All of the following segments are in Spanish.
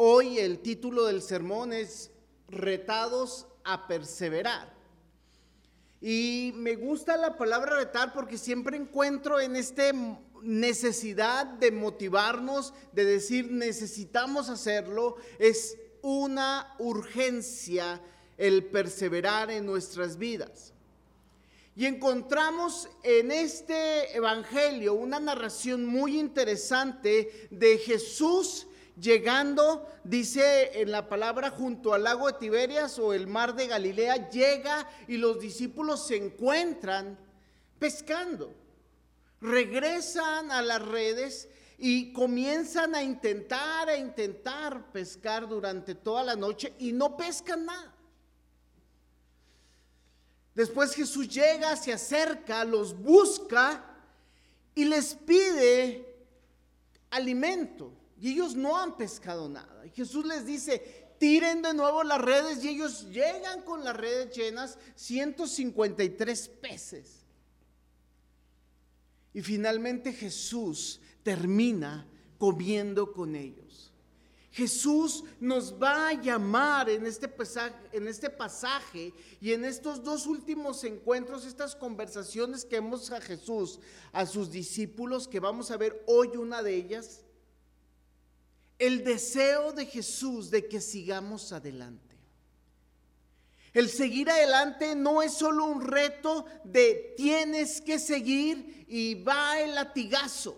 Hoy el título del sermón es Retados a perseverar. Y me gusta la palabra retar porque siempre encuentro en esta necesidad de motivarnos, de decir necesitamos hacerlo, es una urgencia el perseverar en nuestras vidas. Y encontramos en este Evangelio una narración muy interesante de Jesús llegando, dice en la palabra, junto al lago de Tiberias o el mar de Galilea, llega y los discípulos se encuentran pescando. Regresan a las redes y comienzan a intentar, a intentar pescar durante toda la noche y no pescan nada. Después Jesús llega, se acerca, los busca y les pide alimento. Y ellos no han pescado nada. Y Jesús les dice, tiren de nuevo las redes y ellos llegan con las redes llenas, 153 peces. Y finalmente Jesús termina comiendo con ellos. Jesús nos va a llamar en este, pasaje, en este pasaje y en estos dos últimos encuentros, estas conversaciones que hemos a Jesús, a sus discípulos, que vamos a ver hoy una de ellas, el deseo de Jesús de que sigamos adelante. El seguir adelante no es solo un reto de tienes que seguir y va el latigazo.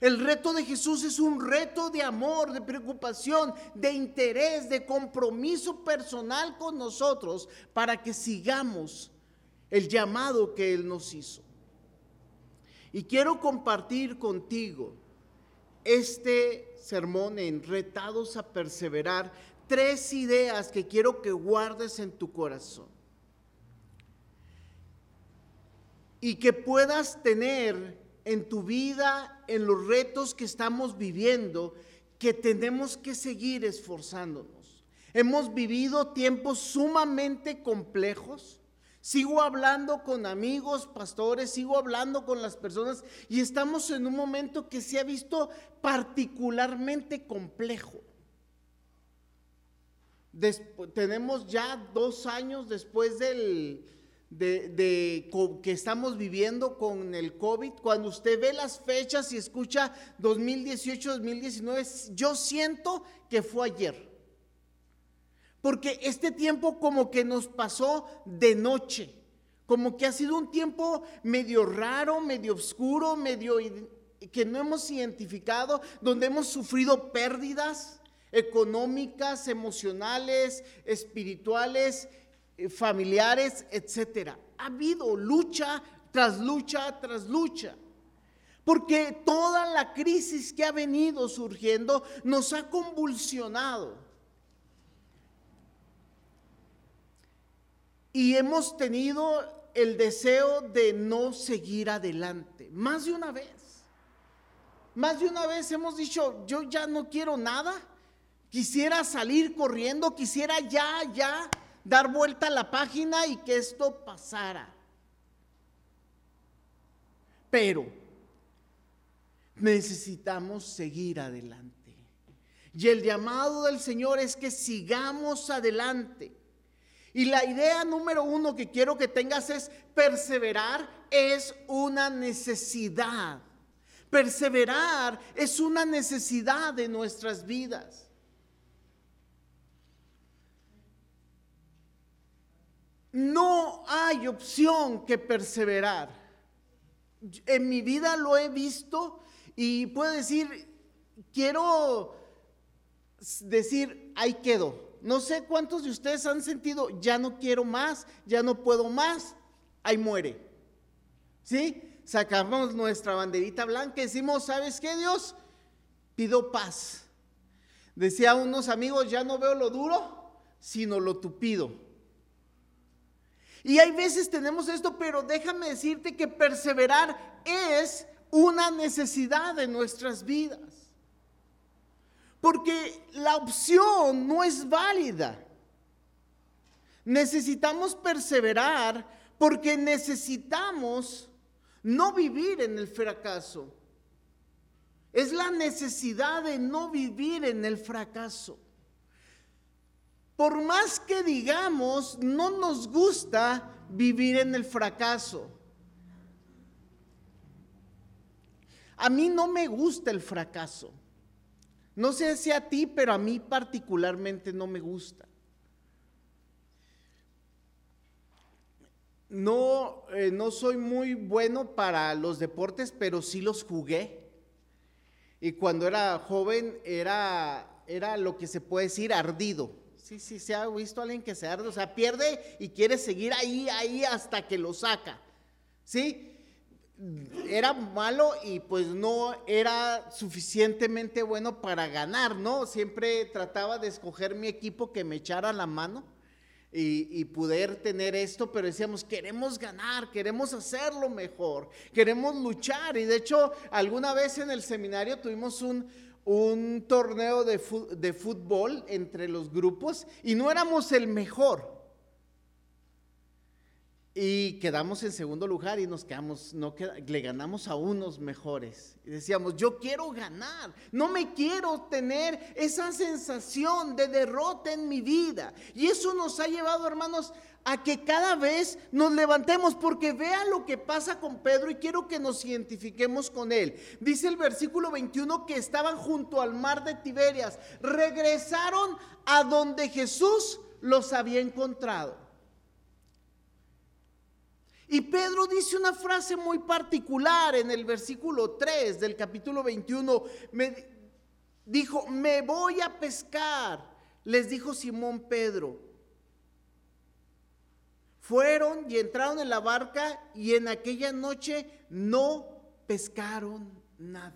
El reto de Jesús es un reto de amor, de preocupación, de interés, de compromiso personal con nosotros para que sigamos el llamado que Él nos hizo. Y quiero compartir contigo este sermón en Retados a Perseverar, tres ideas que quiero que guardes en tu corazón. Y que puedas tener en tu vida, en los retos que estamos viviendo, que tenemos que seguir esforzándonos. Hemos vivido tiempos sumamente complejos Sigo hablando con amigos, pastores, sigo hablando con las personas y estamos en un momento que se ha visto particularmente complejo. tenemos ya dos años después del, de, que estamos viviendo con el COVID. Cuando usted ve las fechas y escucha 2018, 2019, yo siento que fue ayer. Porque este tiempo como que nos pasó de noche, como que ha sido un tiempo medio raro, medio oscuro, medio que no hemos identificado, donde hemos sufrido pérdidas económicas, emocionales, espirituales, eh, familiares, etcétera. Ha habido lucha tras lucha tras lucha. Porque toda la crisis que ha venido surgiendo nos ha convulsionado. Y hemos tenido el deseo de no seguir adelante. Más de una vez. Más de una vez hemos dicho, yo ya no quiero nada. Quisiera salir corriendo, quisiera ya, ya dar vuelta a la página y que esto pasara. Pero necesitamos seguir adelante. Y el llamado del Señor es que sigamos adelante. Y la idea número uno que quiero que tengas es perseverar es una necesidad. Perseverar es una necesidad de nuestras vidas. No hay opción que perseverar. En mi vida lo he visto y puedo decir, quiero decir, ahí quedó no sé cuántos de ustedes han sentido, ya no quiero más, ya no puedo más, ahí muere. ¿Sí? Sacamos nuestra banderita blanca y decimos, ¿sabes qué Dios? Pido paz. Decía unos amigos, ya no veo lo duro, sino lo tupido. Y hay veces tenemos esto, pero déjame decirte que perseverar es una necesidad de nuestras vidas. Porque la opción no es válida. Necesitamos perseverar porque necesitamos no vivir en el fracaso. Es la necesidad de no vivir en el fracaso. Por más que digamos, no nos gusta vivir en el fracaso. A mí no me gusta el fracaso. No sé si a ti, pero a mí particularmente no me gusta. No, eh, no soy muy bueno para los deportes, pero sí los jugué. Y cuando era joven era, era lo que se puede decir ardido. Sí, sí, se ha visto a alguien que se arde, o sea, pierde y quiere seguir ahí, ahí hasta que lo saca. ¿Sí? Era malo y pues no era suficientemente bueno para ganar, ¿no? Siempre trataba de escoger mi equipo que me echara la mano y, poder tener esto, pero decíamos, queremos ganar, queremos hacerlo mejor, queremos luchar. Y de hecho, alguna vez en el seminario tuvimos un, un torneo de, de fútbol entre los grupos y no éramos el mejor. Y quedamos en segundo lugar y nos quedamos, no le ganamos a unos mejores. Y decíamos, yo quiero ganar, no me quiero tener esa sensación de derrota en mi vida. Y eso nos ha llevado, hermanos, a que cada vez nos levantemos, porque vea lo que pasa con Pedro y quiero que nos identifiquemos con él. Dice el versículo 21 que estaban junto al mar de Tiberias, regresaron a donde Jesús los había encontrado. Y Pedro dice una frase muy particular en el versículo 3 del capítulo 21. Me dijo, me voy a pescar, les dijo Simón Pedro. Fueron y entraron en la barca y en aquella noche no pescaron nada.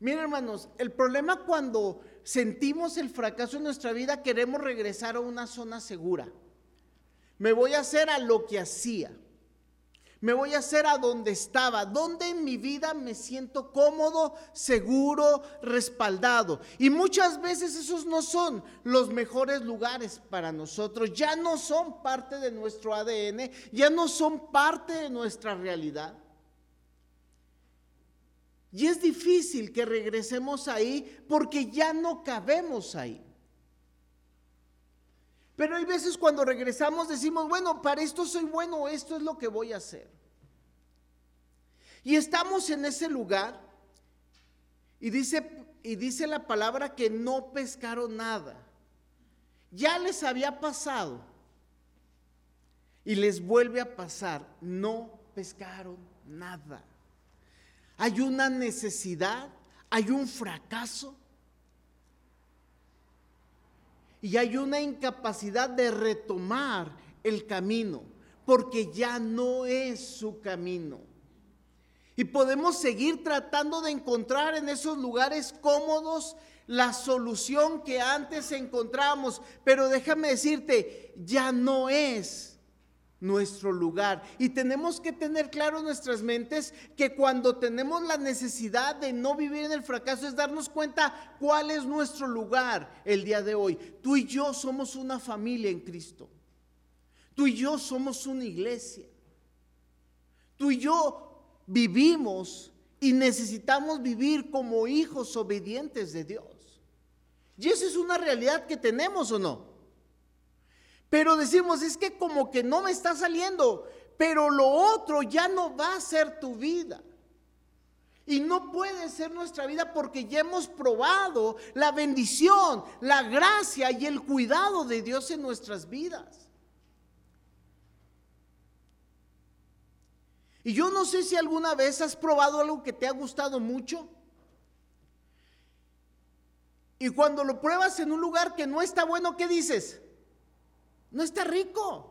Miren hermanos, el problema cuando sentimos el fracaso en nuestra vida, queremos regresar a una zona segura. Me voy a hacer a lo que hacía. Me voy a hacer a donde estaba, donde en mi vida me siento cómodo, seguro, respaldado. Y muchas veces esos no son los mejores lugares para nosotros, ya no son parte de nuestro ADN, ya no son parte de nuestra realidad. Y es difícil que regresemos ahí porque ya no cabemos ahí. Pero hay veces cuando regresamos decimos, bueno, para esto soy bueno, esto es lo que voy a hacer. Y estamos en ese lugar y dice, y dice la palabra que no pescaron nada. Ya les había pasado y les vuelve a pasar, no pescaron nada. Hay una necesidad, hay un fracaso y hay una incapacidad de retomar el camino, porque ya no es su camino. Y podemos seguir tratando de encontrar en esos lugares cómodos la solución que antes encontrábamos, pero déjame decirte, ya no es nuestro lugar. Y tenemos que tener claro en nuestras mentes que cuando tenemos la necesidad de no vivir en el fracaso es darnos cuenta cuál es nuestro lugar el día de hoy. Tú y yo somos una familia en Cristo. Tú y yo somos una iglesia. Tú y yo vivimos y necesitamos vivir como hijos obedientes de Dios. Y esa es una realidad que tenemos o no. Pero decimos, es que como que no me está saliendo, pero lo otro ya no va a ser tu vida. Y no puede ser nuestra vida porque ya hemos probado la bendición, la gracia y el cuidado de Dios en nuestras vidas. Y yo no sé si alguna vez has probado algo que te ha gustado mucho. Y cuando lo pruebas en un lugar que no está bueno, ¿qué dices? No está rico.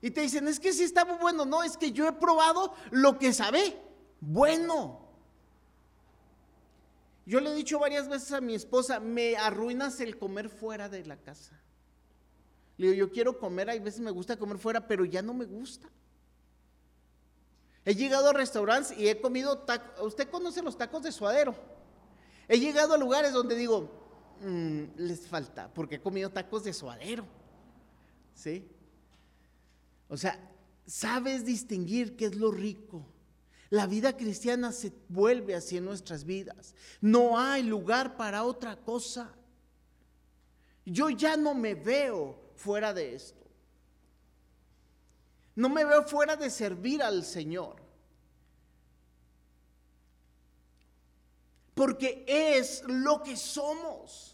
Y te dicen, es que sí está bueno. No, es que yo he probado lo que sabe. Bueno. Yo le he dicho varias veces a mi esposa, me arruinas el comer fuera de la casa. Le digo, yo quiero comer, hay veces me gusta comer fuera, pero ya no me gusta. He llegado a restaurantes y he comido tacos. Usted conoce los tacos de suadero. He llegado a lugares donde digo, mm, les falta, porque he comido tacos de suadero. ¿Sí? O sea, sabes distinguir qué es lo rico. La vida cristiana se vuelve así en nuestras vidas. No hay lugar para otra cosa. Yo ya no me veo fuera de esto. No me veo fuera de servir al Señor. Porque es lo que somos.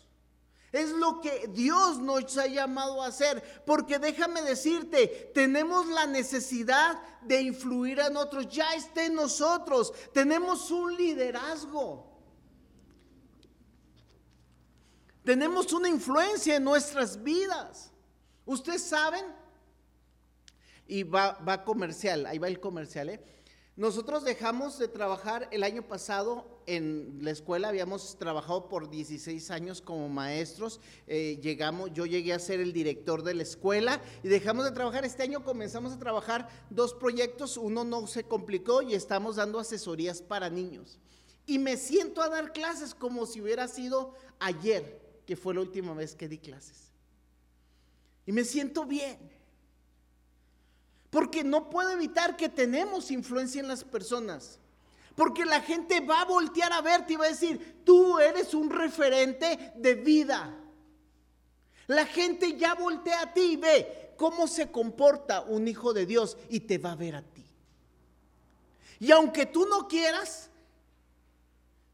Es lo que Dios nos ha llamado a hacer. Porque déjame decirte, tenemos la necesidad de influir en otros. Ya está en nosotros. Tenemos un liderazgo. Tenemos una influencia en nuestras vidas. Ustedes saben, y va, va comercial, ahí va el comercial, ¿eh? Nosotros dejamos de trabajar el año pasado en la escuela, habíamos trabajado por 16 años como maestros, eh, llegamos, yo llegué a ser el director de la escuela y dejamos de trabajar, este año comenzamos a trabajar dos proyectos, uno no se complicó y estamos dando asesorías para niños. Y me siento a dar clases como si hubiera sido ayer, que fue la última vez que di clases. Y me siento bien. Porque no puedo evitar que tenemos influencia en las personas. Porque la gente va a voltear a verte y va a decir, tú eres un referente de vida. La gente ya voltea a ti y ve cómo se comporta un hijo de Dios y te va a ver a ti. Y aunque tú no quieras,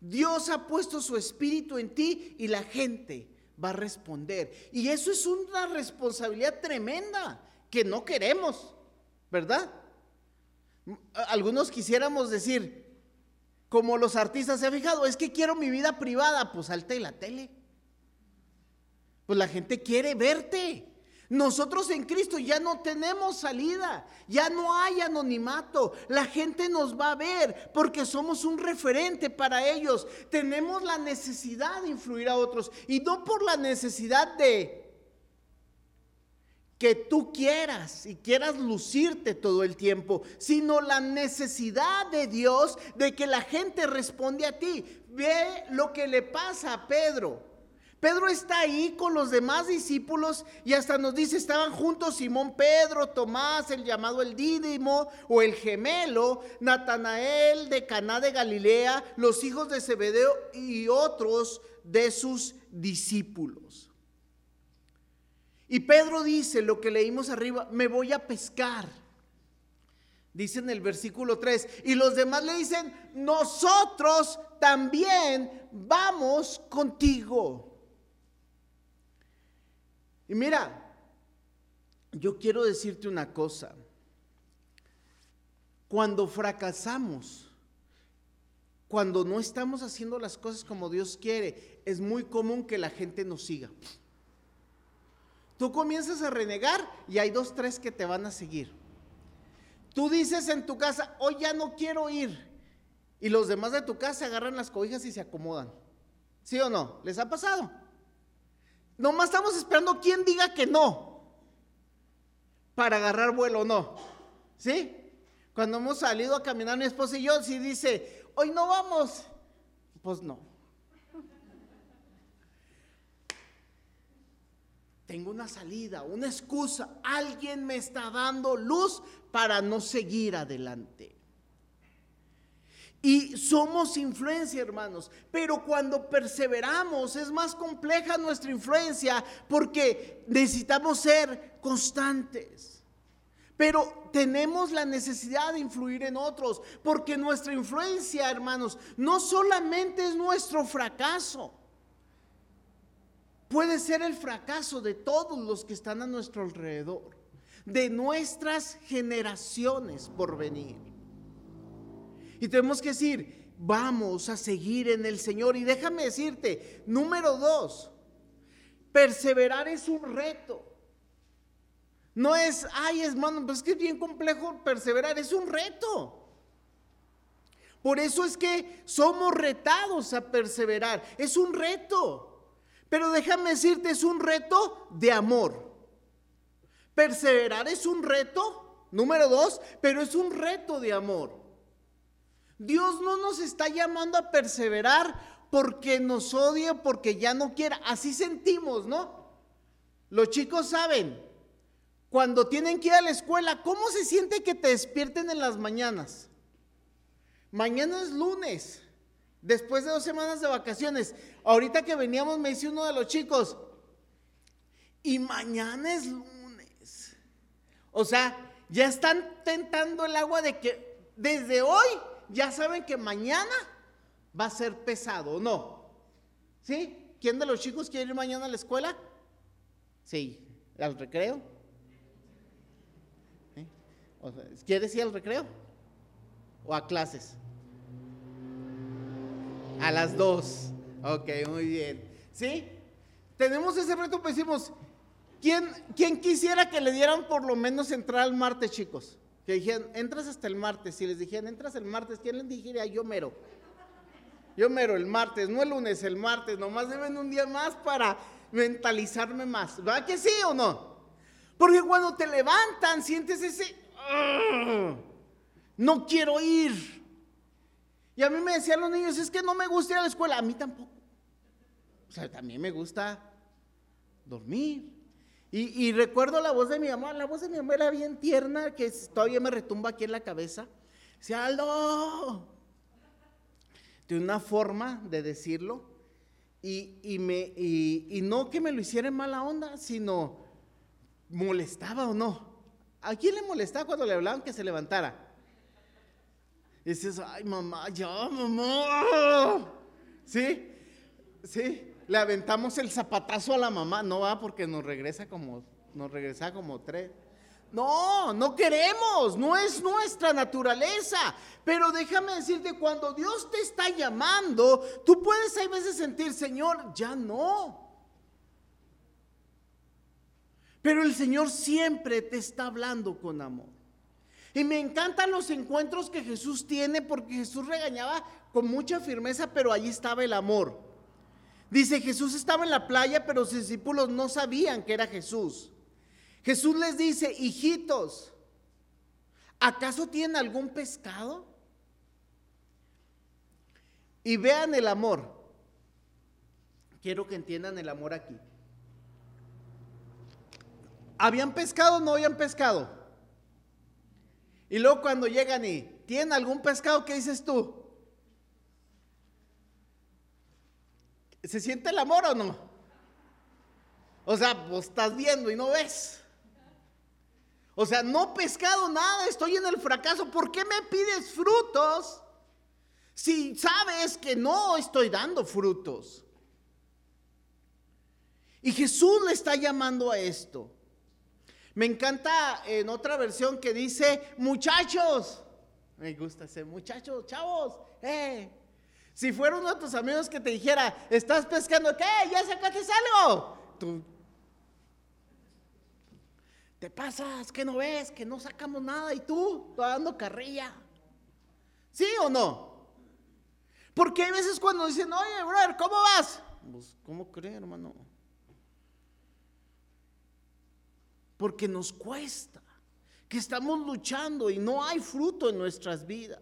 Dios ha puesto su espíritu en ti y la gente va a responder. Y eso es una responsabilidad tremenda que no queremos. ¿Verdad? Algunos quisiéramos decir, como los artistas se han fijado, es que quiero mi vida privada, pues salte la tele. Pues la gente quiere verte. Nosotros en Cristo ya no tenemos salida, ya no hay anonimato. La gente nos va a ver porque somos un referente para ellos. Tenemos la necesidad de influir a otros y no por la necesidad de que tú quieras y quieras lucirte todo el tiempo, sino la necesidad de Dios de que la gente responde a ti. Ve lo que le pasa a Pedro. Pedro está ahí con los demás discípulos y hasta nos dice, estaban juntos Simón Pedro, Tomás, el llamado el Dídimo o el gemelo, Natanael de Caná de Galilea, los hijos de Zebedeo y otros de sus discípulos. Y Pedro dice lo que leímos arriba, me voy a pescar. Dice en el versículo 3. Y los demás le dicen, nosotros también vamos contigo. Y mira, yo quiero decirte una cosa. Cuando fracasamos, cuando no estamos haciendo las cosas como Dios quiere, es muy común que la gente nos siga. Tú comienzas a renegar y hay dos, tres que te van a seguir. Tú dices en tu casa, hoy ya no quiero ir. Y los demás de tu casa agarran las cobijas y se acomodan. ¿Sí o no? ¿Les ha pasado? Nomás estamos esperando quién diga que no. Para agarrar vuelo o no. ¿Sí? Cuando hemos salido a caminar mi esposa y yo, si dice, hoy no vamos, pues no. Tengo una salida, una excusa. Alguien me está dando luz para no seguir adelante. Y somos influencia, hermanos. Pero cuando perseveramos es más compleja nuestra influencia porque necesitamos ser constantes. Pero tenemos la necesidad de influir en otros porque nuestra influencia, hermanos, no solamente es nuestro fracaso puede ser el fracaso de todos los que están a nuestro alrededor, de nuestras generaciones por venir. Y tenemos que decir, vamos a seguir en el Señor. Y déjame decirte, número dos, perseverar es un reto. No es, ay hermano, pues es que es bien complejo perseverar, es un reto. Por eso es que somos retados a perseverar, es un reto. Pero déjame decirte, es un reto de amor. Perseverar es un reto, número dos, pero es un reto de amor. Dios no nos está llamando a perseverar porque nos odia, porque ya no quiera. Así sentimos, ¿no? Los chicos saben, cuando tienen que ir a la escuela, ¿cómo se siente que te despierten en las mañanas? mañana es lunes, después de dos semanas de vacaciones. Ahorita que veníamos me dice uno de los chicos, y mañana es lunes. O sea, ya están tentando el agua de que desde hoy ya saben que mañana va a ser pesado, ¿o no? ¿Sí? ¿Quién de los chicos quiere ir mañana a la escuela? Sí, al recreo. ¿Eh? ¿Quieres ir al recreo? ¿O a clases? A las dos. Ok, muy bien. ¿Sí? Tenemos ese reto, pues decimos, ¿quién, ¿quién quisiera que le dieran por lo menos entrar al martes, chicos? Que dijeran, entras hasta el martes. Si les dijeran, entras el martes, ¿quién les dijera? Yo mero. Yo mero el martes, no el lunes, el martes. Nomás deben un día más para mentalizarme más. ¿Va que sí o no? Porque cuando te levantan, sientes ese, no quiero ir. Y a mí me decían los niños, es que no me gusta ir a la escuela. A mí tampoco. O sea, también me gusta dormir. Y, recuerdo la voz de mi mamá, la voz de mi mamá era bien tierna, que todavía me retumba aquí en la cabeza. Decía, Aldo. De una forma de decirlo. Y, me, y, no que me lo hiciera en mala onda, sino molestaba o no. ¿A quién le molestaba cuando le hablaban que se levantara? Dices, ay mamá, ya mamá. ¿Sí? ¿Sí? le aventamos el zapatazo a la mamá, no va porque nos regresa como, nos regresa como tres. No, no queremos, no es nuestra naturaleza. Pero déjame decirte, cuando Dios te está llamando, tú puedes a veces sentir, Señor, ya no. Pero el Señor siempre te está hablando con amor. Y me encantan los encuentros que Jesús tiene porque Jesús regañaba con mucha firmeza, pero allí estaba el amor. Dice, Jesús estaba en la playa, pero sus discípulos no sabían que era Jesús. Jesús les dice, hijitos, ¿acaso tienen algún pescado? Y vean el amor. Quiero que entiendan el amor aquí. ¿Habían pescado o no habían pescado? Y luego cuando llegan y, ¿tienen algún pescado? ¿Qué dices tú? ¿Se siente el amor o no? O sea, vos estás viendo y no ves. O sea, no pescado nada, estoy en el fracaso. ¿Por qué me pides frutos si sabes que no estoy dando frutos? Y Jesús le está llamando a esto. Me encanta en otra versión que dice, muchachos, me gusta ese muchachos, chavos, eh, si fuera uno de tus amigos que te dijera, estás pescando, ¿qué? ¿Ya sacaste algo? Tú te pasas, que no ves, que no sacamos nada y tú, dando carrilla. ¿Sí o no? Porque hay veces cuando dicen, oye, brother, ¿cómo vas? Pues, ¿cómo crees, hermano? Porque nos cuesta, que estamos luchando y no hay fruto en nuestras vidas.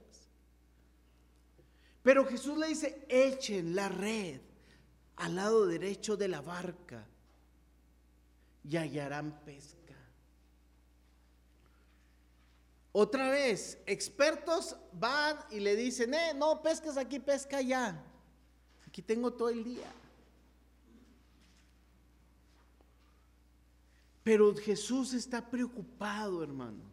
Pero Jesús le dice, echen la red al lado derecho de la barca y hallarán pesca. Otra vez, expertos van y le dicen, eh, no, pescas aquí, pesca allá. Aquí tengo todo el día. Pero Jesús está preocupado, hermanos.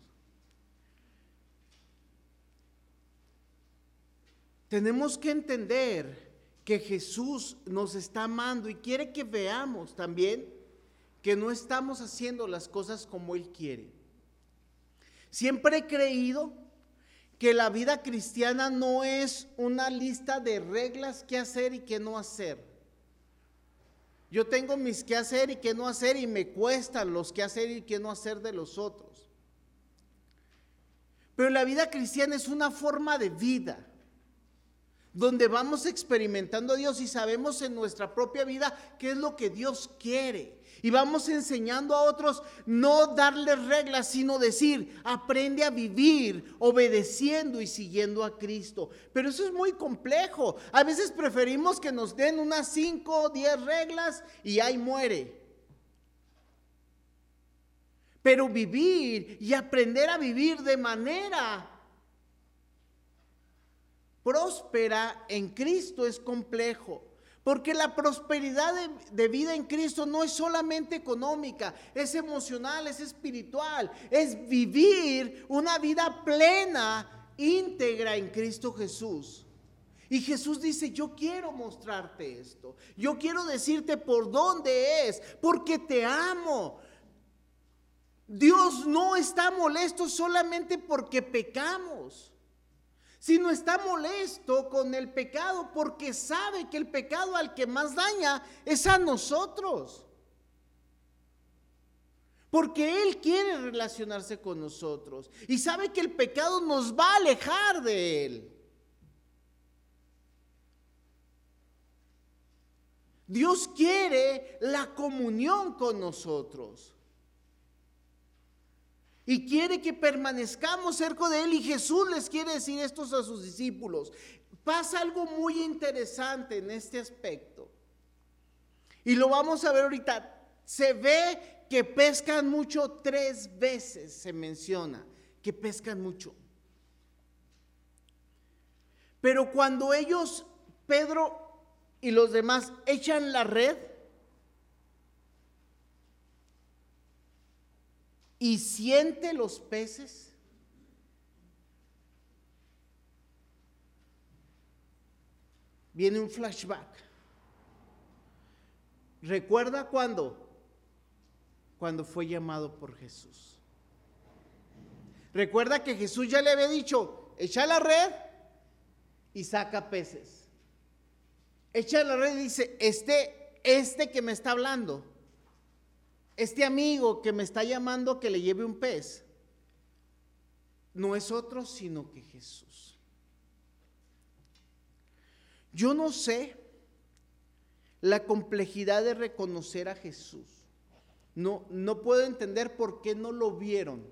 Tenemos que entender que Jesús nos está amando y quiere que veamos también que no estamos haciendo las cosas como Él quiere. Siempre he creído que la vida cristiana no es una lista de reglas que hacer y que no hacer. Yo tengo mis que hacer y que no hacer y me cuestan los que hacer y que no hacer de los otros. Pero la vida cristiana es una forma de vida donde vamos experimentando a Dios y sabemos en nuestra propia vida qué es lo que Dios quiere. Y vamos enseñando a otros no darles reglas, sino decir, aprende a vivir obedeciendo y siguiendo a Cristo. Pero eso es muy complejo. A veces preferimos que nos den unas 5 o 10 reglas y ahí muere. Pero vivir y aprender a vivir de manera próspera en Cristo es complejo. Porque la prosperidad de, de, vida en Cristo no es solamente económica, es emocional, es espiritual, es vivir una vida plena, íntegra en Cristo Jesús. Y Jesús dice, yo quiero mostrarte esto, yo quiero decirte por dónde es, porque te amo. Dios no está molesto solamente porque pecamos sino está molesto con el pecado porque sabe que el pecado al que más daña es a nosotros. Porque Él quiere relacionarse con nosotros y sabe que el pecado nos va a alejar de Él. Dios quiere la comunión con nosotros y quiere que permanezcamos cerca de Él. Y Jesús les quiere decir esto a sus discípulos. Pasa algo muy interesante en este aspecto. Y lo vamos a ver ahorita. Se ve que pescan mucho tres veces, se menciona, que pescan mucho. Pero cuando ellos, Pedro y los demás, echan la red, y siente los peces? Viene un flashback. ¿Recuerda cuándo? Cuando fue llamado por Jesús. Recuerda que Jesús ya le había dicho, echa la red y saca peces. Echa la red y dice, este, este que me está hablando, este amigo que me está llamando que le lleve un pez, no es otro sino que Jesús. Yo no sé la complejidad de reconocer a Jesús. No, no puedo entender por qué no lo vieron.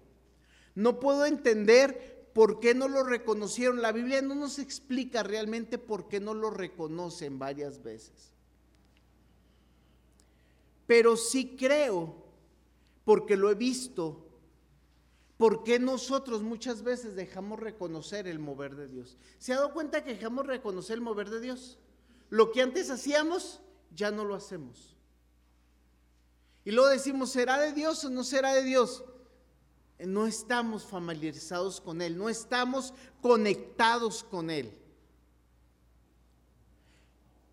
No puedo entender por qué no lo reconocieron. La Biblia no nos explica realmente por qué no lo reconocen varias veces. Pero sí creo, porque lo he visto, porque nosotros muchas veces dejamos reconocer el mover de Dios. ¿Se ha dado cuenta que dejamos reconocer el mover de Dios? Lo que antes hacíamos, ya no lo hacemos. Y luego decimos, ¿será de Dios o no será de Dios? No estamos familiarizados con Él, no estamos conectados con Él.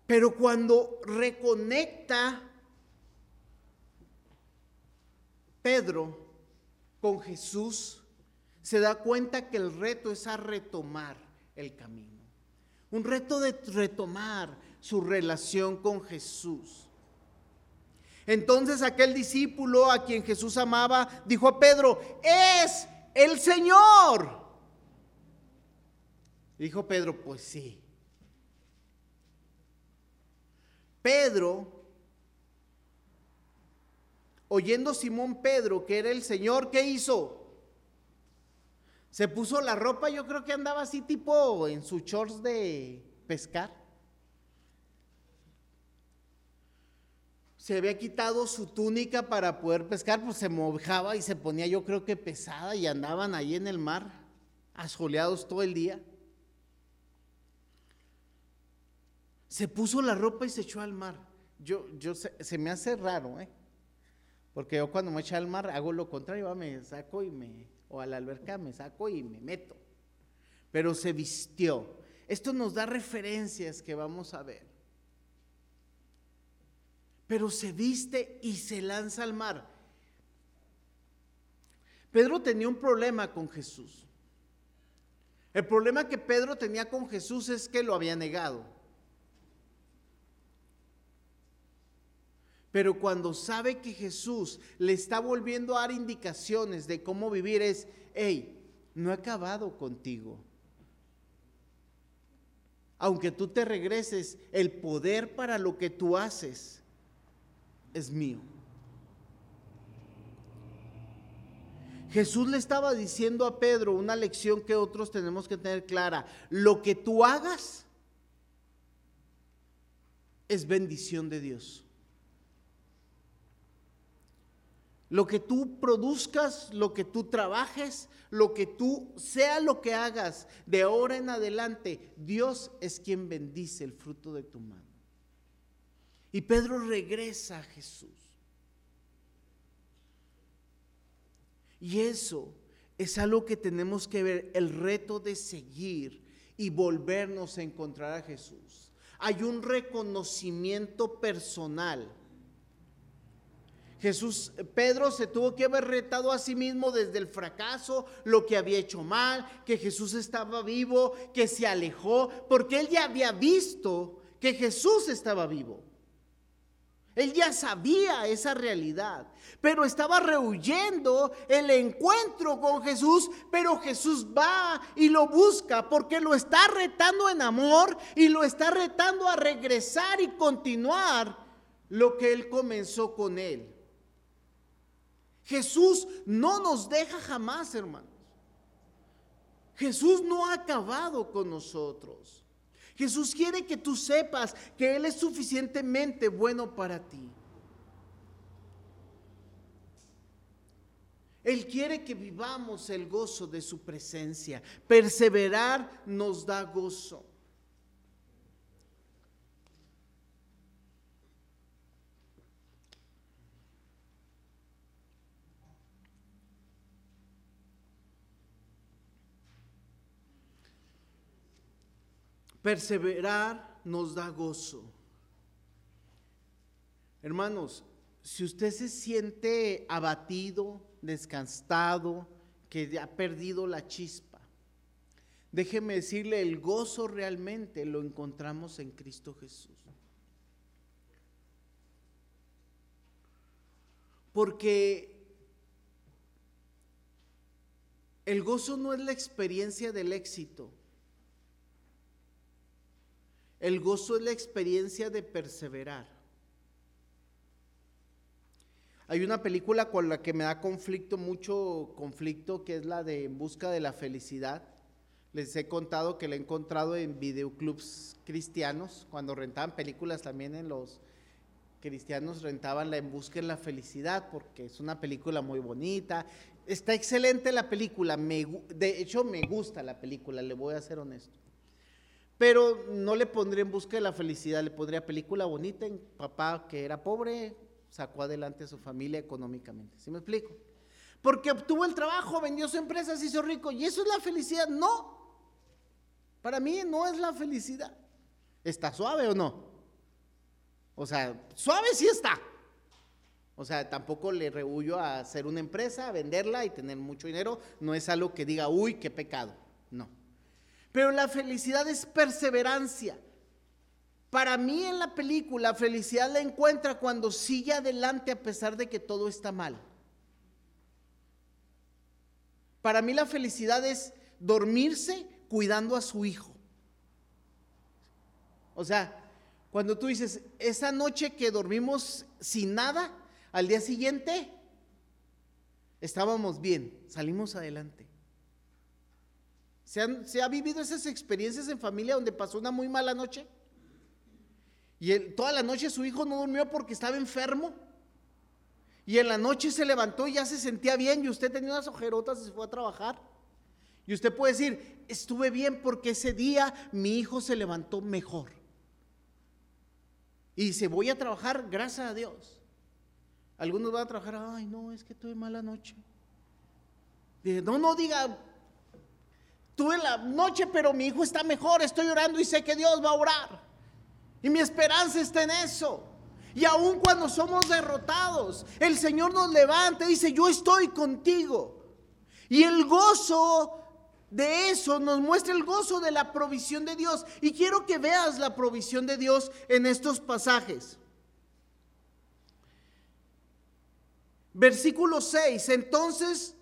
Pero cuando reconecta Pedro con Jesús se da cuenta que el reto es a retomar el camino. Un reto de retomar su relación con Jesús. Entonces aquel discípulo a quien Jesús amaba dijo a Pedro, es el Señor. Dijo Pedro, pues sí. Pedro oyendo Simón Pedro que era el Señor, ¿qué hizo? Se puso la ropa, yo creo que andaba así tipo en su shorts de pescar. Se había quitado su túnica para poder pescar, pues se mojaba y se ponía yo creo que pesada y andaban ahí en el mar, asoleados todo el día. Se puso la ropa y se echó al mar. Yo, yo se me hace raro, ¿eh? Porque yo cuando me echo al mar hago lo contrario, me saco y me, o a la alberca me saco y me meto. Pero se vistió. Esto nos da referencias que vamos a ver. Pero se viste y se lanza al mar. Pedro tenía un problema con Jesús. El problema que Pedro tenía con Jesús es que lo había negado. Pero cuando sabe que Jesús le está volviendo a dar indicaciones de cómo vivir es, hey, no he acabado contigo. Aunque tú te regreses, el poder para lo que tú haces es mío. Jesús le estaba diciendo a Pedro una lección que otros tenemos que tener clara. Lo que tú hagas es bendición de Dios. Lo que tú produzcas, lo que tú trabajes, lo que tú, sea lo que hagas de ahora en adelante, Dios es quien bendice el fruto de tu mano. Y Pedro regresa a Jesús. Y eso es algo que tenemos que ver, el reto de seguir y volvernos a encontrar a Jesús. Hay un reconocimiento personal Jesús, Pedro se tuvo que haber retado a sí mismo desde el fracaso, lo que había hecho mal, que Jesús estaba vivo, que se alejó, porque él ya había visto que Jesús estaba vivo. Él ya sabía esa realidad, pero estaba rehuyendo el encuentro con Jesús, pero Jesús va y lo busca porque lo está retando en amor y lo está retando a regresar y continuar lo que él comenzó con él. Jesús no nos deja jamás, hermanos. Jesús no ha acabado con nosotros. Jesús quiere que tú sepas que Él es suficientemente bueno para ti. Él quiere que vivamos el gozo de su presencia. Perseverar nos da gozo. Perseverar nos da gozo. Hermanos, si usted se siente abatido, descansado, que ha perdido la chispa, déjeme decirle, el gozo realmente lo encontramos en Cristo Jesús. Porque el gozo no es la experiencia del éxito. El gozo es la experiencia de perseverar. Hay una película con la que me da conflicto, mucho conflicto, que es la de En busca de la felicidad. Les he contado que la he encontrado en videoclubs cristianos, cuando rentaban películas también en los cristianos rentaban la En busca de la felicidad, porque es una película muy bonita. Está excelente la película, de hecho me gusta la película, le voy a ser honesto. Pero no le pondría en busca de la felicidad, le pondría película bonita en papá que era pobre, sacó adelante a su familia económicamente. ¿Sí me explico? Porque obtuvo el trabajo, vendió su empresa, se hizo rico. ¿Y eso es la felicidad? No. Para mí no es la felicidad. ¿Está suave o no? O sea, suave sí está. O sea, tampoco le rehuyo a hacer una empresa, a venderla y tener mucho dinero. No es algo que diga, uy, qué pecado. No. Pero la felicidad es perseverancia. Para mí en la película, felicidad la encuentra cuando sigue adelante a pesar de que todo está mal. Para mí la felicidad es dormirse cuidando a su hijo. O sea, cuando tú dices, esa noche que dormimos sin nada, al día siguiente estábamos bien, salimos adelante. ¿Se, ha vivido esas experiencias en familia donde pasó una muy mala noche? Y toda la noche su hijo no durmió porque estaba enfermo. Y en la noche se levantó y ya se sentía bien y usted tenía unas ojerotas y se fue a trabajar. Y usted puede decir, estuve bien porque ese día mi hijo se levantó mejor. Y dice, voy a trabajar gracias a Dios. Algunos van a trabajar, ay no, es que tuve mala noche. Dice, no, no diga, Tuve la noche, pero mi hijo está mejor. Estoy orando y sé que Dios va a orar. Y mi esperanza está en eso. Y aun cuando somos derrotados, el Señor nos levanta y dice, yo estoy contigo. Y el gozo de eso nos muestra el gozo de la provisión de Dios. Y quiero que veas la provisión de Dios en estos pasajes. Versículo 6. Entonces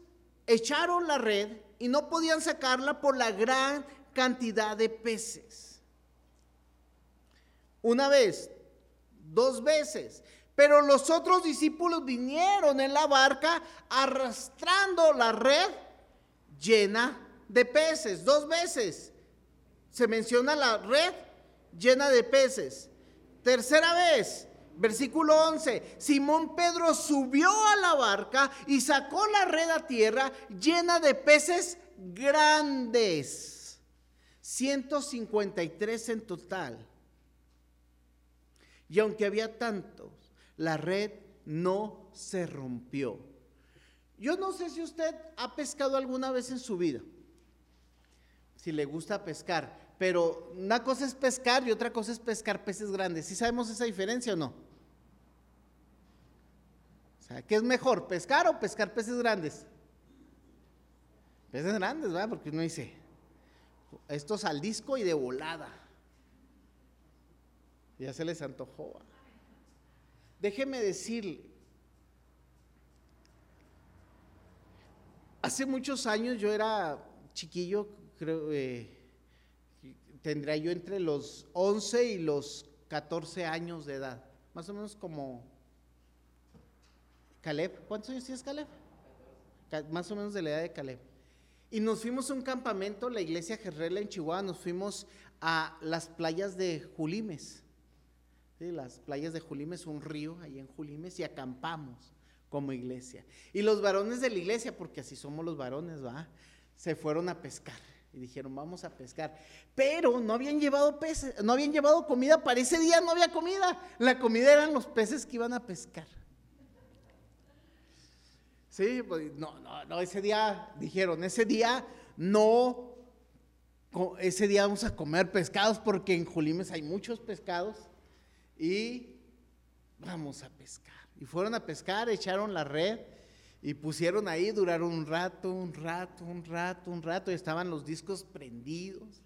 echaron la red y no podían sacarla por la gran cantidad de peces. Una vez, dos veces, pero los otros discípulos vinieron en la barca arrastrando la red llena de peces. Dos veces se menciona la red llena de peces. Tercera vez, Versículo 11, Simón Pedro subió a la barca y sacó la red a tierra llena de peces grandes. 153 en total. Y aunque había tantos, la red no se rompió. Yo no sé si usted ha pescado alguna vez en su vida, si le gusta pescar, pero una cosa es pescar y otra cosa es pescar peces grandes. ¿Sí sabemos esa diferencia o no? ¿Qué es mejor, pescar o pescar peces grandes? Peces grandes, ¿verdad? Porque uno dice, estos al disco y de volada. Ya se les antojó. Déjeme decirle, hace muchos años yo era chiquillo, creo, eh, tendría yo entre los 11 y los 14 años de edad, más o menos como Caleb. ¿Cuántos años tienes Caleb? Más o menos de la edad de Caleb. Y nos fuimos a un campamento, la iglesia Gerrela en Chihuahua, nos fuimos a las playas de Julimes. Las playas de Julimes, un río ahí en Julimes, y acampamos como iglesia. Y los varones de la iglesia, porque así somos los varones, ¿va? Se fueron a pescar y dijeron, vamos a pescar. Pero no habían llevado peces, no habían llevado comida, para ese día no había comida. La comida eran los peces que iban a pescar. Sí, pues no, no, no, ese día dijeron, ese día no, ese día vamos a comer pescados porque en Julimes hay muchos pescados y vamos a pescar. Y fueron a pescar, echaron la red y pusieron ahí, duraron un rato, un rato, un rato, un rato, y estaban los discos prendidos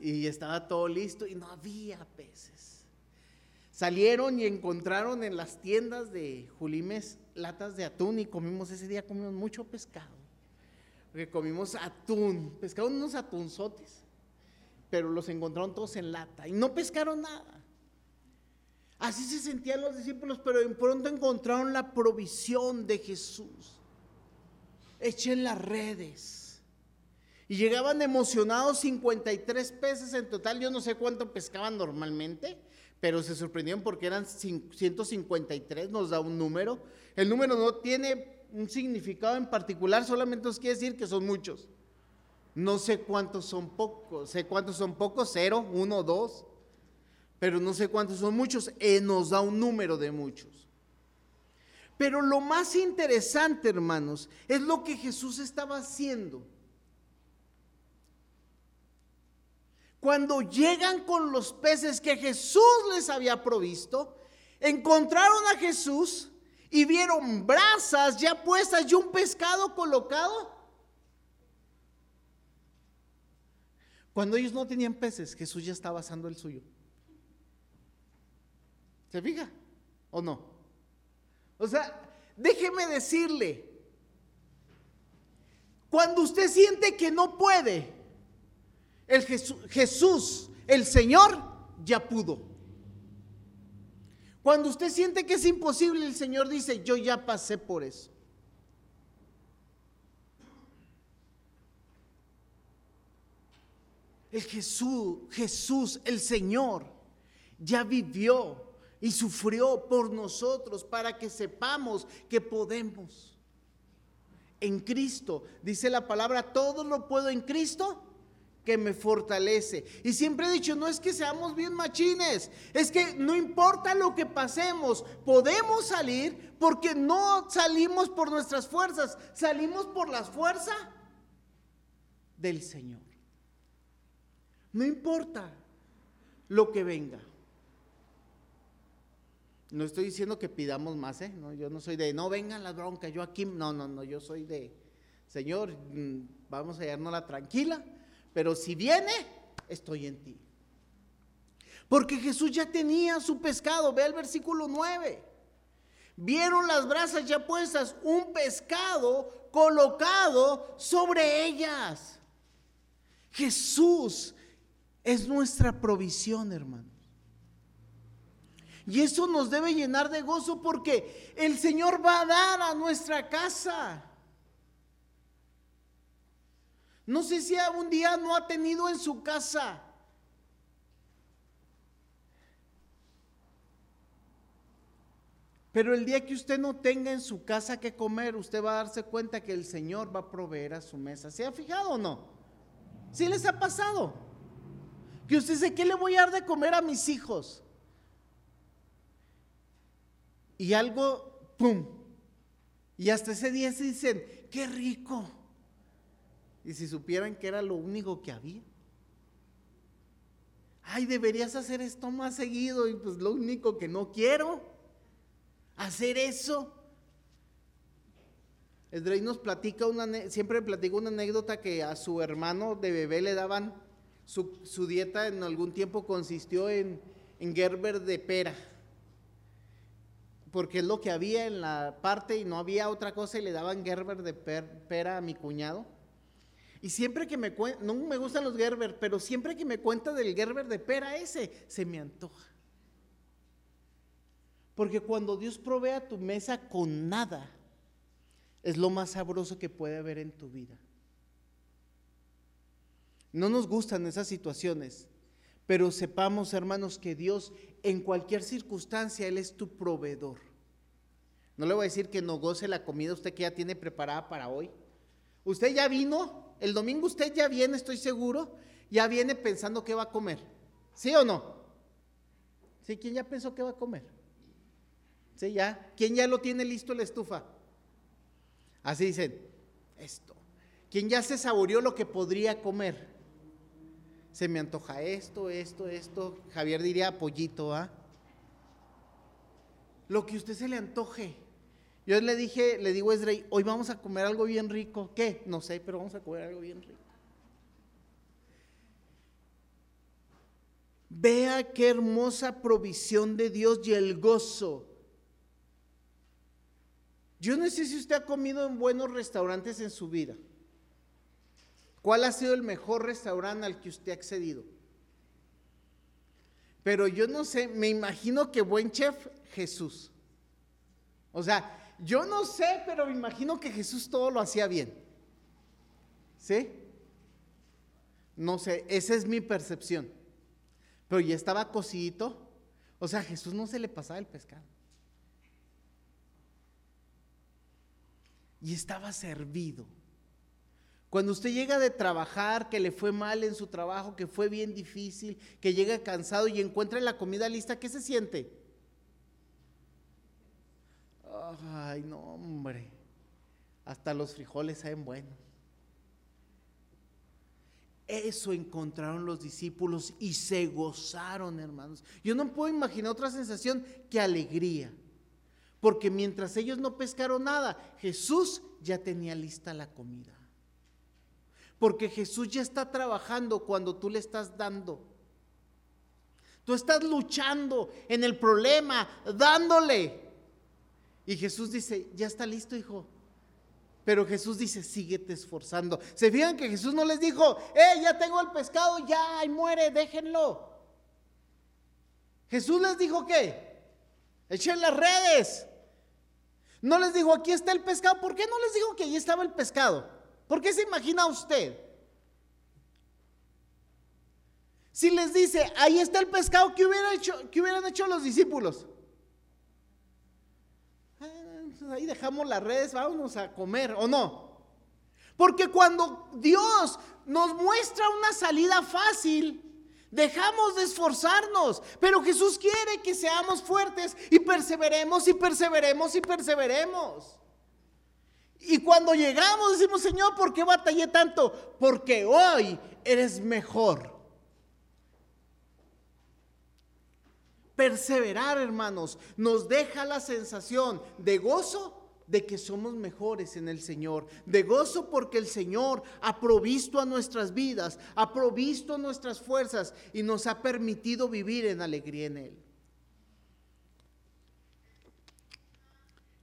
y estaba todo listo y no había peces. Salieron y encontraron en las tiendas de Julimes latas de atún y comimos ese día, comimos mucho pescado. Porque comimos atún, pescaron unos atunzotes, pero los encontraron todos en lata y no pescaron nada. Así se sentían los discípulos, pero en pronto encontraron la provisión de Jesús. Echen las redes. Y llegaban emocionados 53 peces en total. Yo no sé cuánto pescaban normalmente, pero se sorprendieron porque eran 153, nos da un número. El número no tiene un significado en particular, solamente nos quiere decir que son muchos. No sé cuántos son pocos, sé cuántos son pocos, cero, uno, dos, pero no sé cuántos son muchos, eh, nos da un número de muchos. Pero lo más interesante, hermanos, es lo que Jesús estaba haciendo. Cuando llegan con los peces que Jesús les había provisto, encontraron a Jesús y vieron brasas ya puestas y un pescado colocado. Cuando ellos no tenían peces, Jesús ya estaba asando el suyo. ¿Se fija? ¿O no? O sea, déjeme decirle, cuando usted siente que no puede, el Jesús, el Señor, ya pudo. Cuando usted siente que es imposible, el Señor dice, yo ya pasé por eso. El Jesús, Jesús, el Señor, ya vivió y sufrió por nosotros para que sepamos que podemos. En Cristo, dice la palabra, todo lo puedo en Cristo que me fortalece. Y siempre he dicho, no es que seamos bien machines, es que no importa lo que pasemos, podemos salir porque no salimos por nuestras fuerzas, salimos por la fuerza del Señor. No importa lo que venga. No estoy diciendo que pidamos más, ¿eh? No, yo no soy de, no vengan las broncas, yo aquí, no, no, no, yo soy de, Señor, mm, vamos a la tranquila pero si viene, estoy en ti. Porque Jesús ya tenía su pescado, ve el versículo 9. Vieron las brasas ya puestas, un pescado colocado sobre ellas. Jesús es nuestra provisión, hermanos. Y eso nos debe llenar de gozo porque el Señor va a dar a nuestra casa. No sé si un día no ha tenido en su casa Pero el día que usted no tenga en su casa que comer, usted va a darse cuenta que el Señor va a proveer a su mesa. ¿Se ha fijado o no? ¿Sí les ha pasado? Que usted dice, ¿qué le voy a dar de comer a mis hijos? Y algo, ¡pum! Y hasta ese día se dicen, qué rico. Y si supieran que era lo único que había. Ay, deberías hacer esto más seguido y pues lo único que no quiero, hacer eso. Esdrey nos platica una, siempre platica una anécdota que a su hermano de bebé le daban, su, dieta en algún tiempo consistió en, en Gerber de pera porque es lo que había en la parte y no había otra cosa y le daban Gerber de pera a mi cuñado. Y siempre que me cuenta, no me gustan los Gerber, pero siempre que me cuenta del Gerber de pera ese, se me antoja. Porque cuando Dios provee a tu mesa con nada, es lo más sabroso que puede haber en tu vida. No nos gustan esas situaciones, pero sepamos, hermanos, que Dios en cualquier circunstancia, Él es tu proveedor. No le voy a decir que no goce la comida usted que ya tiene preparada para hoy. Usted ya vino, el domingo usted ya viene, estoy seguro, ya viene pensando qué va a comer. ¿Sí o no? ¿Sí? ¿Quién ya pensó qué va a comer? ¿Sí? ¿Ya? ¿Quién ya lo tiene listo la estufa? Así dicen, esto. ¿Quién ya se saboreó lo que podría comer? Se me antoja esto, esto, esto. Javier diría pollito, ¿ah? Lo que usted se le antoje. Yo le dije, le digo a Esdrey, hoy vamos a comer algo bien rico. ¿Qué? No sé, pero vamos a comer algo bien rico. Vea qué hermosa provisión de Dios y el gozo. Yo no sé si usted ha comido en buenos restaurantes en su vida. ¿Cuál ha sido el mejor restaurante al que usted ha accedido? Pero yo no sé, me imagino que buen chef, Jesús. O sea, yo no sé, pero me imagino que Jesús todo lo hacía bien. ¿Sí? No sé, esa es mi percepción. Pero ya estaba cocidito. O sea, a Jesús no se le pasaba el pescado. Y estaba servido. Cuando usted llega de trabajar, que le fue mal en su trabajo, que fue bien difícil, que llega cansado y encuentra la comida lista, ¿qué se siente? Ay, no, hombre. Hasta los frijoles saben bueno. Eso encontraron los discípulos y se gozaron, hermanos. Yo no puedo imaginar otra sensación que alegría. Porque mientras ellos no pescaron nada, Jesús ya tenía lista la comida. Porque Jesús ya está trabajando cuando tú le estás dando. Tú estás luchando en el problema, dándole. Y Jesús dice, ya está listo, hijo. Pero Jesús dice, síguete esforzando. ¿Se fijan que Jesús no les dijo, eh, ya tengo el pescado, ya, y muere, déjenlo? Jesús les dijo ¿qué? echen las redes. No les dijo, aquí está el pescado. ¿Por qué no les dijo que allí estaba el pescado? ¿Por qué se imagina usted? Si les dice, ahí está el pescado, ¿qué, hubiera hecho, qué hubieran hecho los discípulos? Ahí dejamos las redes, vámonos a comer, ¿o no? Porque cuando Dios nos muestra una salida fácil, dejamos de esforzarnos. Pero Jesús quiere que seamos fuertes y perseveremos y perseveremos y perseveremos. Y cuando llegamos decimos, Señor, ¿por qué batallé tanto? Porque hoy eres mejor. Perseverar, hermanos, nos deja la sensación de gozo de que somos mejores en el Señor, de gozo porque el Señor ha provisto a nuestras vidas, ha provisto nuestras fuerzas y nos ha permitido vivir en alegría en Él.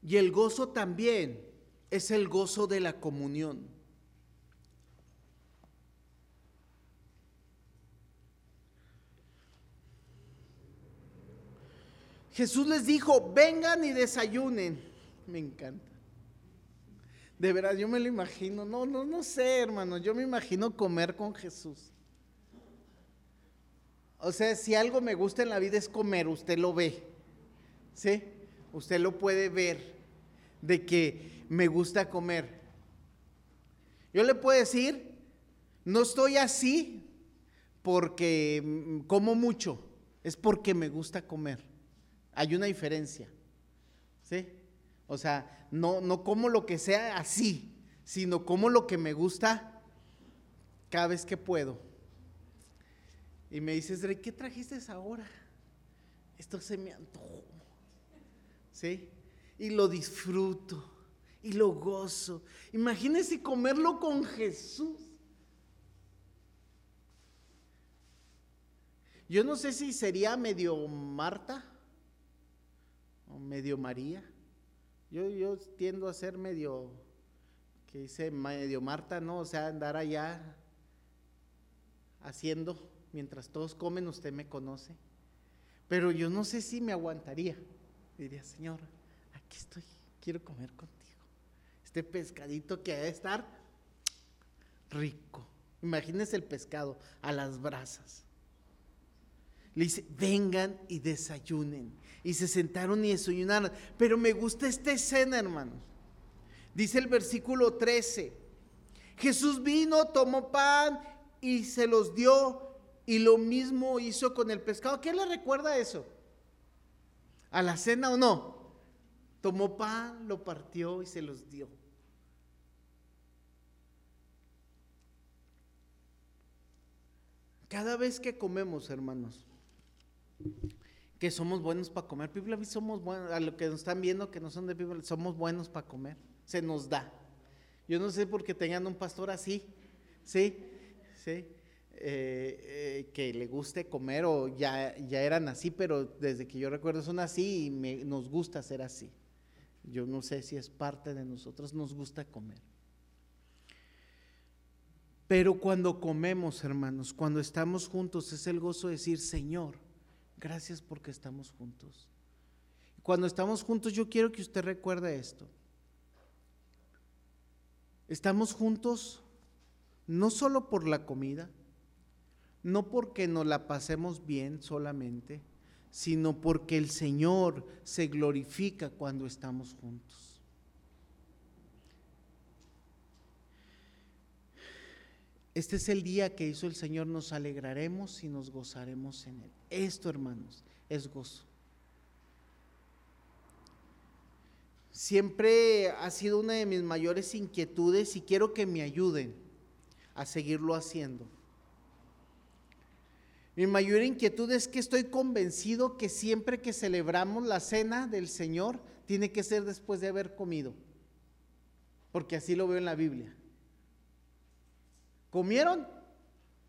Y el gozo también es el gozo de la comunión. Jesús les dijo, vengan y desayunen. Me encanta. De verdad, yo me lo imagino. No, no, no sé, hermano. Yo me imagino comer con Jesús. O sea, si algo me gusta en la vida es comer, usted lo ve. ¿Sí? usted lo puede ver de que me gusta comer. Yo le puedo decir, no estoy así porque mm, como mucho, es porque me gusta comer. Hay una diferencia. ¿Sí? O sea, no, no como lo que sea así, sino como lo que me gusta cada vez que puedo. Y me dices, ¿qué trajiste ahora? Esto se me antojó. ¿Sí? Y lo disfruto y lo gozo. Imagínese comerlo con Jesús. Yo no sé si sería medio Marta o medio María. Yo, yo tiendo a ser medio, que dice medio Marta, ¿no? O sea, andar allá haciendo, mientras todos comen, usted me conoce. Pero yo no sé si me aguantaría. Diría, Señor, aquí estoy, quiero comer contigo. Este pescadito que ha de estar rico. Imagínese el pescado a las brasas. Le dice, vengan y desayunen. Y se sentaron y desayunaron. Pero me gusta esta escena, hermano. Dice el versículo 13. Jesús vino, tomó pan y se los dio. Y lo mismo hizo con el pescado. ¿Qué le recuerda eso? ¿A la cena o no? Tomó pan, lo partió y se los dio. Cada vez que comemos, hermanos, que somos buenos para comer. People somos buenos, a lo que nos están viendo que no son de People, somos buenos para comer. Se nos da. Yo no sé por qué tengan un pastor así, ¿sí? ¿Sí? Eh, eh, que le guste comer o ya, ya eran así, pero desde que yo recuerdo son así y nos gusta ser así. Yo no sé si es parte de nosotros, nos gusta comer. Pero cuando comemos, hermanos, cuando estamos juntos, es el gozo de decir, Señor, Gracias porque estamos juntos. Cuando estamos juntos, yo quiero que usted recuerde esto. Estamos juntos no solo por la comida, no porque nos la pasemos bien solamente, sino porque el Señor se glorifica cuando estamos juntos. Este es el día que hizo el Señor, nos alegraremos y nos gozaremos en Él. Esto, hermanos, es gozo. Siempre ha sido una de mis mayores inquietudes y quiero que me ayuden a seguirlo haciendo. Mi mayor inquietud es que estoy convencido que siempre que celebramos la cena del Señor, tiene que ser después de haber comido, porque así lo veo en la Biblia. Comieron,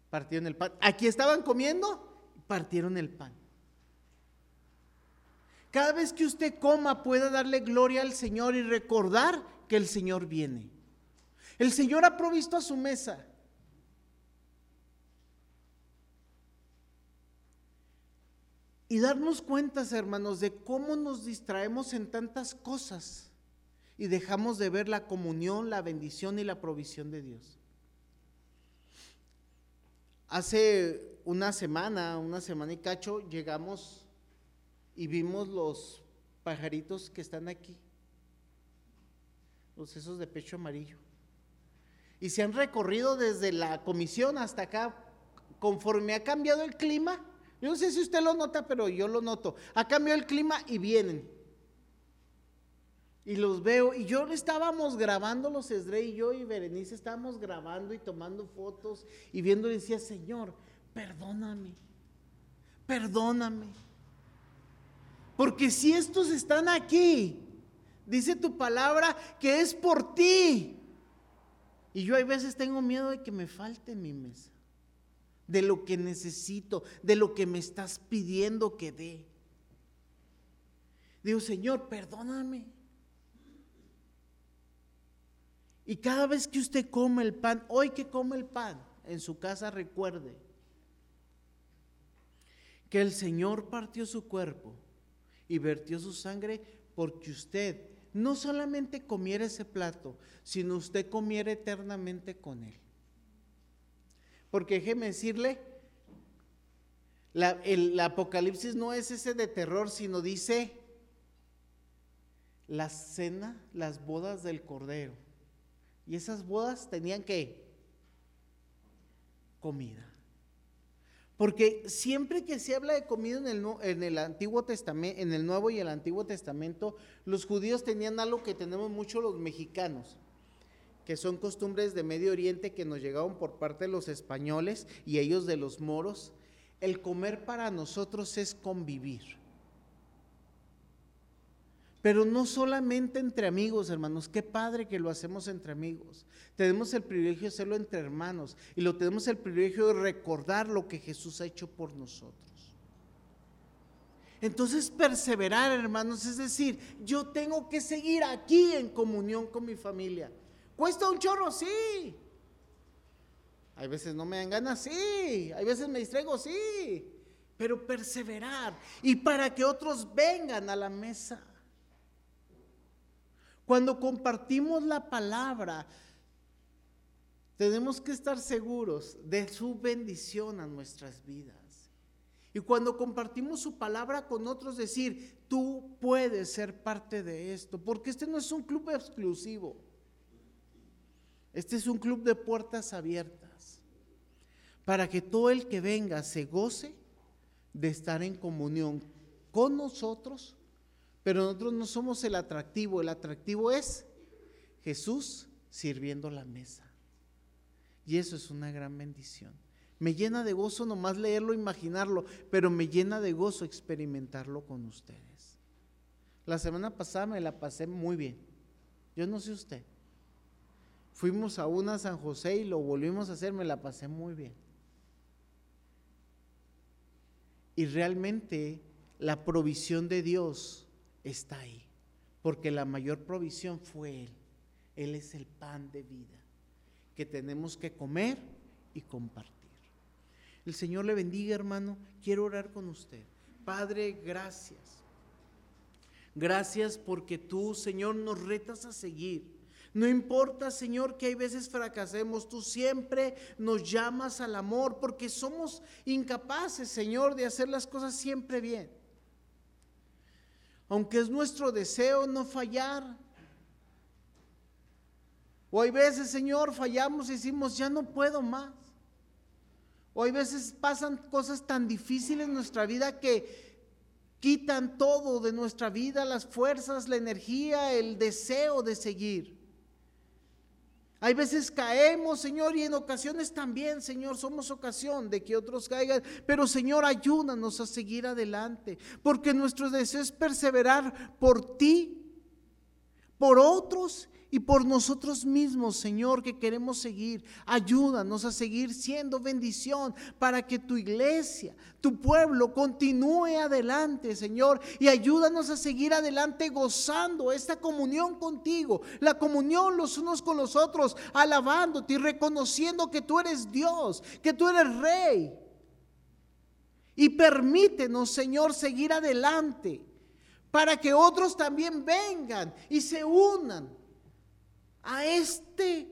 partieron el pan. Aquí estaban comiendo, partieron el pan. Cada vez que usted coma pueda darle gloria al Señor y recordar que el Señor viene. El Señor ha provisto a su mesa. Y darnos cuentas, hermanos, de cómo nos distraemos en tantas cosas y dejamos de ver la comunión, la bendición y la provisión de Dios. Hace una semana, una semana y cacho, llegamos y vimos los pajaritos que están aquí, los esos de pecho amarillo. Y se han recorrido desde la comisión hasta acá, conforme ha cambiado el clima. Yo no sé si usted lo nota, pero yo lo noto. Ha cambiado el clima y vienen. Y los veo, y yo estábamos grabando los Esdre y yo y Berenice estábamos grabando y tomando fotos y viendo y decía, Señor, perdóname, perdóname. Porque si estos están aquí, dice tu palabra que es por ti. Y yo a veces tengo miedo de que me falte mi mesa, de lo que necesito, de lo que me estás pidiendo que dé. Digo, Señor, perdóname. Y cada vez que usted come el pan, hoy que come el pan en su casa, recuerde que el Señor partió su cuerpo y vertió su sangre porque usted no solamente comiera ese plato, sino usted comiera eternamente con él. Porque déjeme decirle, el Apocalipsis no es ese de terror, sino dice la cena, las bodas del Cordero. Y esas bodas tenían que comida. Porque siempre que se habla de comida en el, en el, Antiguo Testamento, en el Nuevo y el Antiguo Testamento, los judíos tenían algo que tenemos mucho los mexicanos, que son costumbres de Medio Oriente que nos llegaron por parte de los españoles y ellos de los moros. El comer para nosotros es convivir. Pero no solamente entre amigos, hermanos, qué padre que lo hacemos entre amigos. Tenemos el privilegio de hacerlo entre hermanos y lo tenemos el privilegio de recordar lo que Jesús ha hecho por nosotros. Entonces perseverar, hermanos, es decir, yo tengo que seguir aquí en comunión con mi familia. ¿Cuesta un chorro? Sí. Hay veces no me dan ganas, sí. Hay veces me distraigo, sí. Pero perseverar y para que otros vengan a la mesa. Cuando compartimos la palabra, tenemos que estar seguros de su bendición a nuestras vidas. Y cuando compartimos su palabra con otros, decir, tú puedes ser parte de esto, porque este no es un club exclusivo. Este es un club de puertas abiertas, para que todo el que venga se goce de estar en comunión con nosotros pero nosotros no somos el atractivo, el atractivo es Jesús sirviendo la mesa. Y eso es una gran bendición. Me llena de gozo nomás leerlo, imaginarlo, pero me llena de gozo experimentarlo con ustedes. La semana pasada me la pasé muy bien. Yo no sé usted. Fuimos a una San José y lo volvimos a hacer, me la pasé muy bien. Y realmente la provisión de Dios está ahí, porque la mayor provisión fue Él. Él es el pan de vida que tenemos que comer y compartir. El Señor le bendiga, hermano. Quiero orar con usted. Padre, gracias. Gracias porque tú, Señor, nos retas a seguir. No importa, Señor, que hay veces fracasemos, tú siempre nos llamas al amor porque somos incapaces, Señor, de hacer las cosas siempre bien aunque es nuestro deseo no fallar. O hay veces, Señor, fallamos y decimos, ya no puedo más. O hay veces pasan cosas tan difíciles en nuestra vida que quitan todo de nuestra vida, las fuerzas, la energía, el deseo de seguir. Hay veces caemos, Señor, y en ocasiones también, Señor, somos ocasión de que otros caigan. Pero, Señor, ayúdanos a seguir adelante, porque nuestro deseo es perseverar por ti, por otros y por nosotros mismos, Señor, que queremos seguir. Ayúdanos a seguir siendo bendición para que tu iglesia, tu pueblo continúe adelante, Señor. Y ayúdanos a seguir adelante gozando esta comunión contigo, la comunión los unos con los otros, alabándote y reconociendo que tú eres Dios, que tú eres Rey. Y permítenos, Señor, seguir adelante para que otros también vengan y se unan a este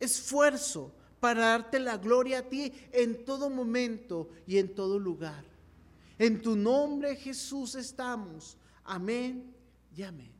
esfuerzo para darte la gloria a ti en todo momento y en todo lugar. En tu nombre Jesús estamos. Amén y amén.